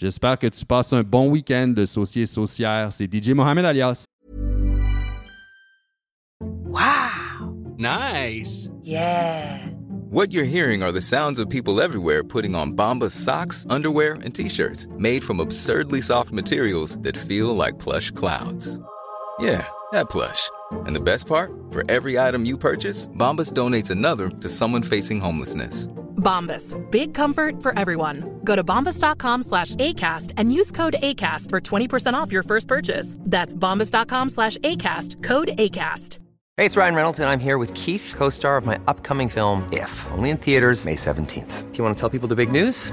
J'espère que tu passes un bon week-end de saucier saucière. C'est DJ Mohamed Alias. Wow. Nice. Yeah. What you're hearing are the sounds of people everywhere putting on Bombas socks, underwear, and t-shirts made from absurdly soft materials that feel like plush clouds. Yeah, that plush. And the best part? For every item you purchase, Bombas donates another to someone facing homelessness. Bombas. Big comfort for everyone. Go to bombas.com slash ACAST and use code ACAST for 20% off your first purchase. That's bombas.com slash ACAST. Code ACAST. Hey, it's Ryan Reynolds, and I'm here with Keith, co star of my upcoming film, If, only in theaters, May 17th. Do you want to tell people the big news?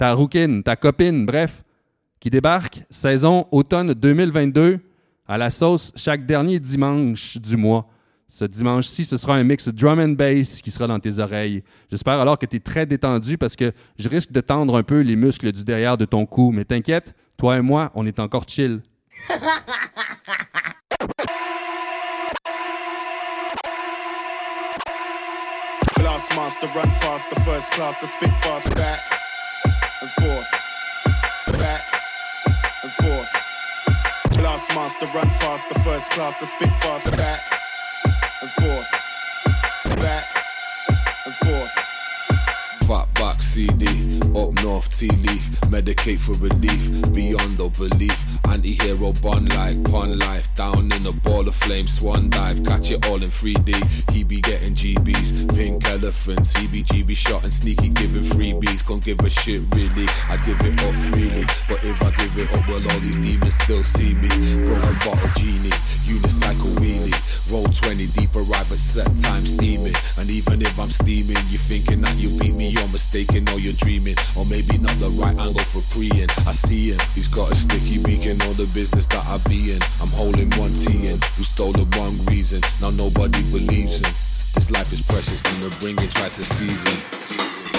ta rouquine, ta copine, bref, qui débarque saison automne 2022 à la sauce chaque dernier dimanche du mois. Ce dimanche-ci, ce sera un mix drum and bass qui sera dans tes oreilles. J'espère alors que tu es très détendu parce que je risque de tendre un peu les muscles du derrière de ton cou. Mais t'inquiète, toi et moi, on est encore chill. forth, back and forth. Glass master, run faster, first class, I spit fast, back and forth, back. Back CD, up north tea leaf, medicate for relief, beyond all belief. Anti-hero bun like pun life, down in a ball of flame, swan dive, catch it all in 3D. He be getting GBs, pink elephants, he be GB shot and sneaky giving freebies. Can't give a shit really, I give it up freely. But if I give it up, well all these demons still see me. Broken bottle genie, unicycle wheelie. Roll 20 deep, arrive at set time steaming. And even if I'm steaming, you thinking that you beat me, you're mistaken or you're dreaming. Or maybe not the right angle for preying. I see him, he's got a sticky beak and all the business that I be in. I'm holding one T in, who stole the wrong reason. Now nobody believes him. This life is precious and the bring it try to seize it.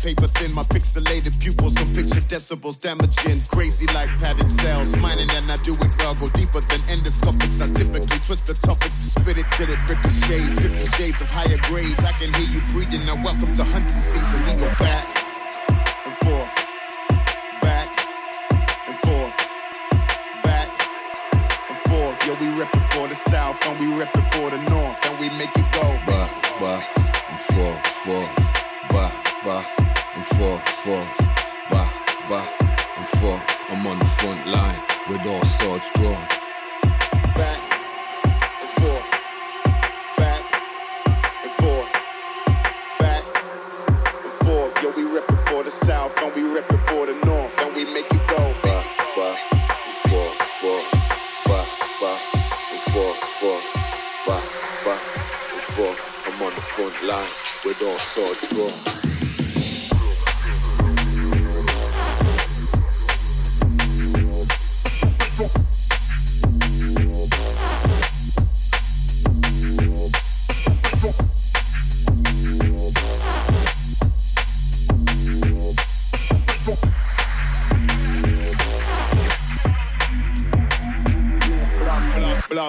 Paper thin. My pixelated pupils can picture decibels damaging. Crazy like padded cells, mining and I do it well. Go deeper than endoscopics. I typically twist the topics to spit it till it ricochets. Fifty shades of higher grades. I can hear you breathing. Now welcome to hunting season. We go back and forth, back and forth, back and forth. Yeah, we reppin' for the south and we reppin' for the north and we make it go. back, back, and forth, forth, back, and forth, forth, back, back, and forth. I'm on the front line with all swords drawn.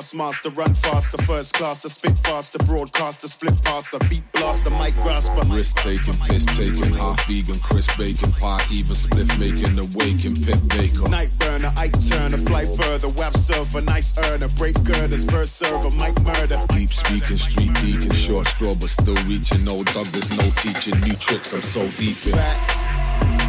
Blast master, run faster, first class, the spit faster, broadcaster, split passer, beat blaster, mic grasper. Risk taking, piss taking, half vegan, crisp bacon, pie, even split making, awaken, pip baker. Night burner, Ike Turner, fly further, web server, nice earner, break girders, verse server, mic murder. Deep speaking, street deacon, short straw, but still reaching. No dog, there's no teaching. New tricks, I'm so deep in. Back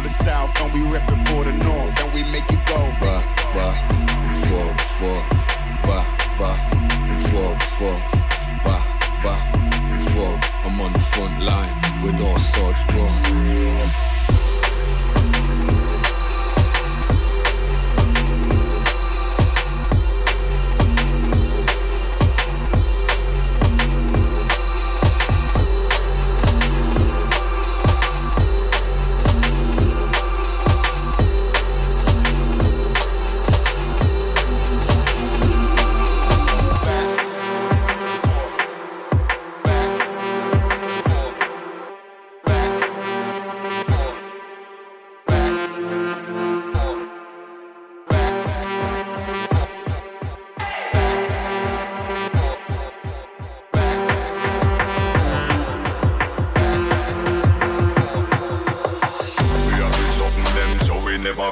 for the south, and we rip for the north, and we make it go. Ba, ba, four, four, ba, ba, four, four, ba, ba, four. I'm on the front line with all swords drawn.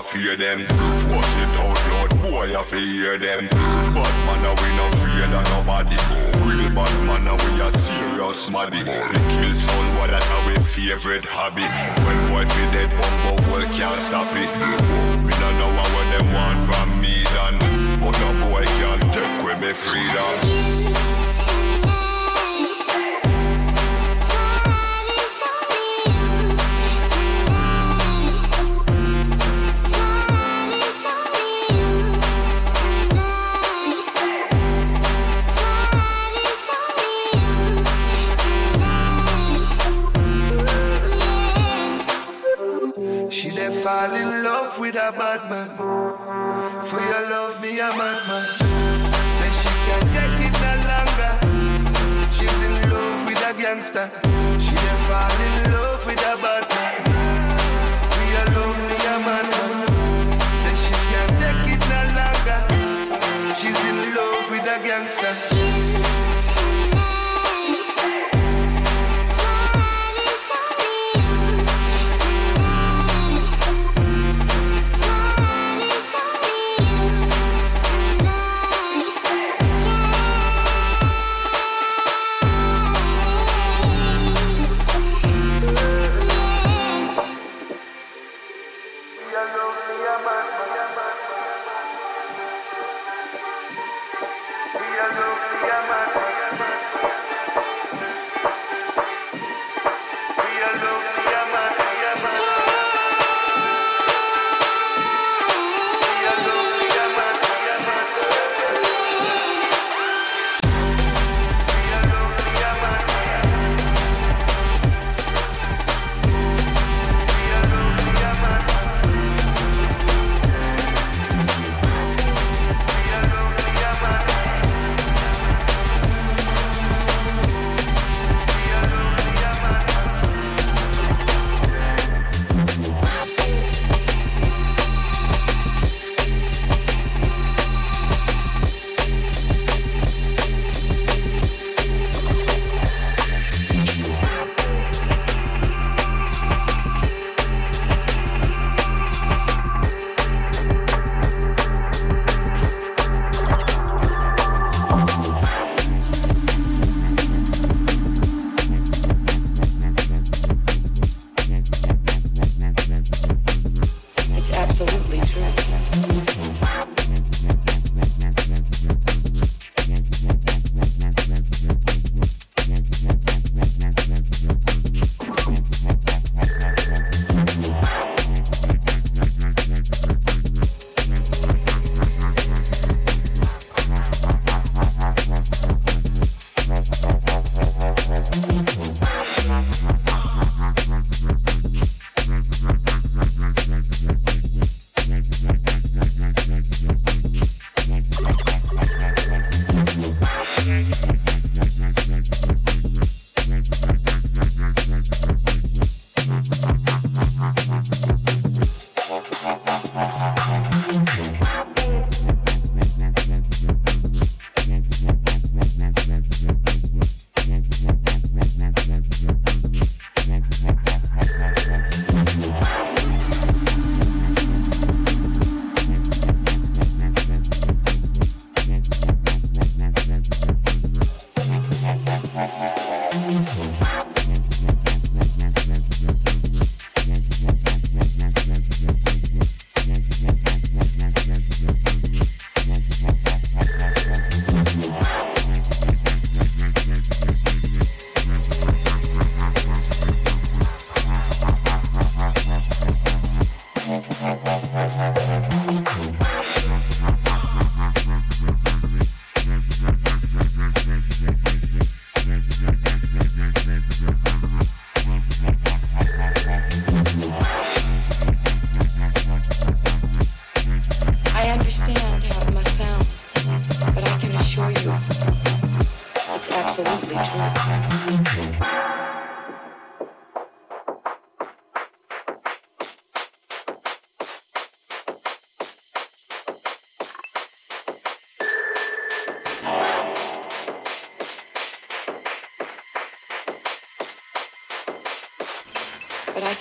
Fear them. Watch it out, Lord, boy, I fear them. Bad man, we no fear that nobody. Real bad man, we a serious maddy. We kill sound, boy, that our favorite hobby. When boy feel dead, bumbo world can't stop it. We don't know what them want from me, then. But no boy can't take away me freedom. Gangster. She dey fall in love with a bad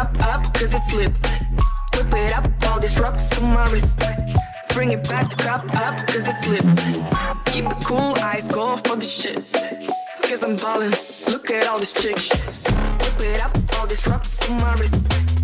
up, up, cause it's lit. Whip it up, all this rocks on my wrist. Bring it back up, up, cause it's lit. Keep it cool, eyes go for the shit. Cause I'm ballin', look at all these chicks. Whip it up, all this rocks on my wrist.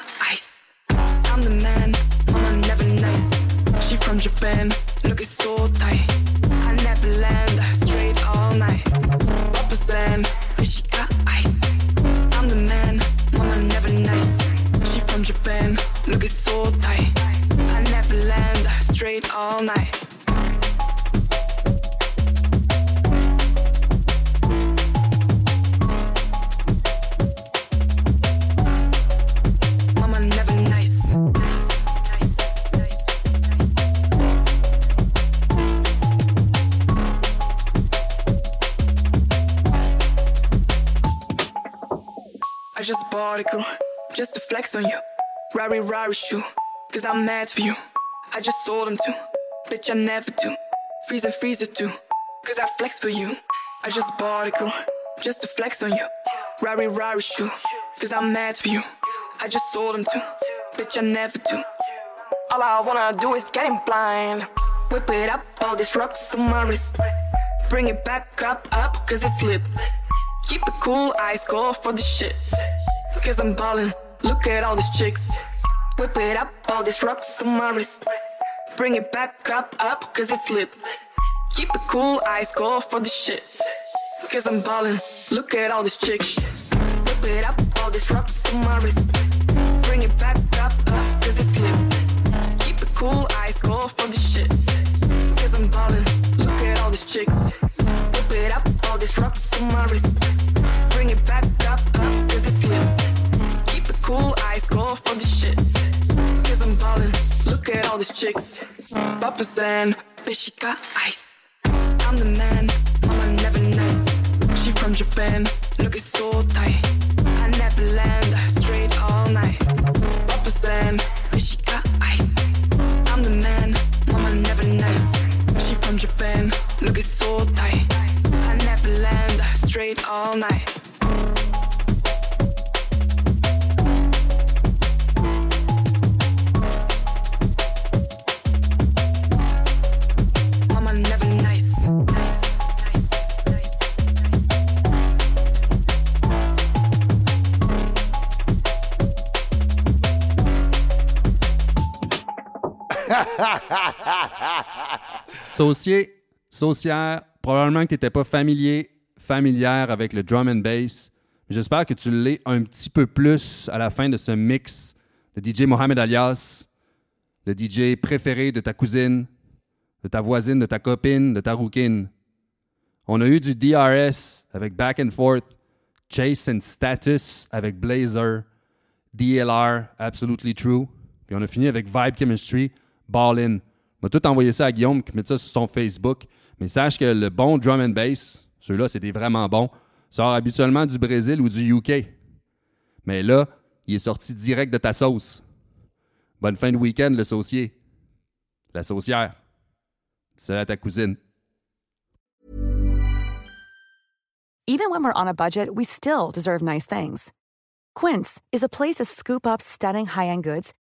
Bitch, just a girl just to flex on you. Rari Rari shoe, cause I'm mad for you. I just sold them too, bitch I never do. Freeze and freezer too, cause I flex for you. I just a girl just to flex on you. Rari Rari shoe, cause I'm mad for you. I just sold them too, bitch I never do. All I wanna do is get him blind. Whip it up, all these rocks on my wrist. Bring it back up, up, cause it's lit. Keep it cool, eyes go for the shit. Cause I'm ballin', look at all these chicks. Whip it up, all these rocks on my wrist. Bring it back up, up, cause it's lit. Keep it cool, eyes go for the shit. Cause I'm ballin', look at all these chicks. Whip it up, all these rocks on my wrist. Bring it back up, up, cause it's lit. Keep it cool, eyes go for the shit. Cause I'm ballin', look at all these chicks. Look at all these chicks. Papa's and bitch, she got ice. I'm the man, mama never nice. She from Japan, look it's so tight. I never land, straight all night. Papa's and bitch, she got ice. I'm the man, mama never nice. She from Japan, look it's so tight. I never land, straight all night. Saucier, saucière, probablement que tu n'étais pas familier, familière avec le drum and bass. J'espère que tu l'es un petit peu plus à la fin de ce mix de DJ Mohamed Alias, le DJ préféré de ta cousine, de ta voisine, de ta copine, de ta rouquine. On a eu du DRS avec Back and Forth, Chase and Status avec Blazer, DLR, Absolutely True. Puis on a fini avec Vibe Chemistry, Ballin. On m'a tout envoyé ça à Guillaume qui met ça sur son Facebook. Mais sache que le bon drum and bass, ceux-là, des vraiment bons, sort habituellement du Brésil ou du UK. Mais là, il est sorti direct de ta sauce. Bonne fin de week-end, le saucier. La saucière. C'est à ta cousine. Even when we're on a budget, we still deserve nice things. Quince is a place to scoop up stunning high end goods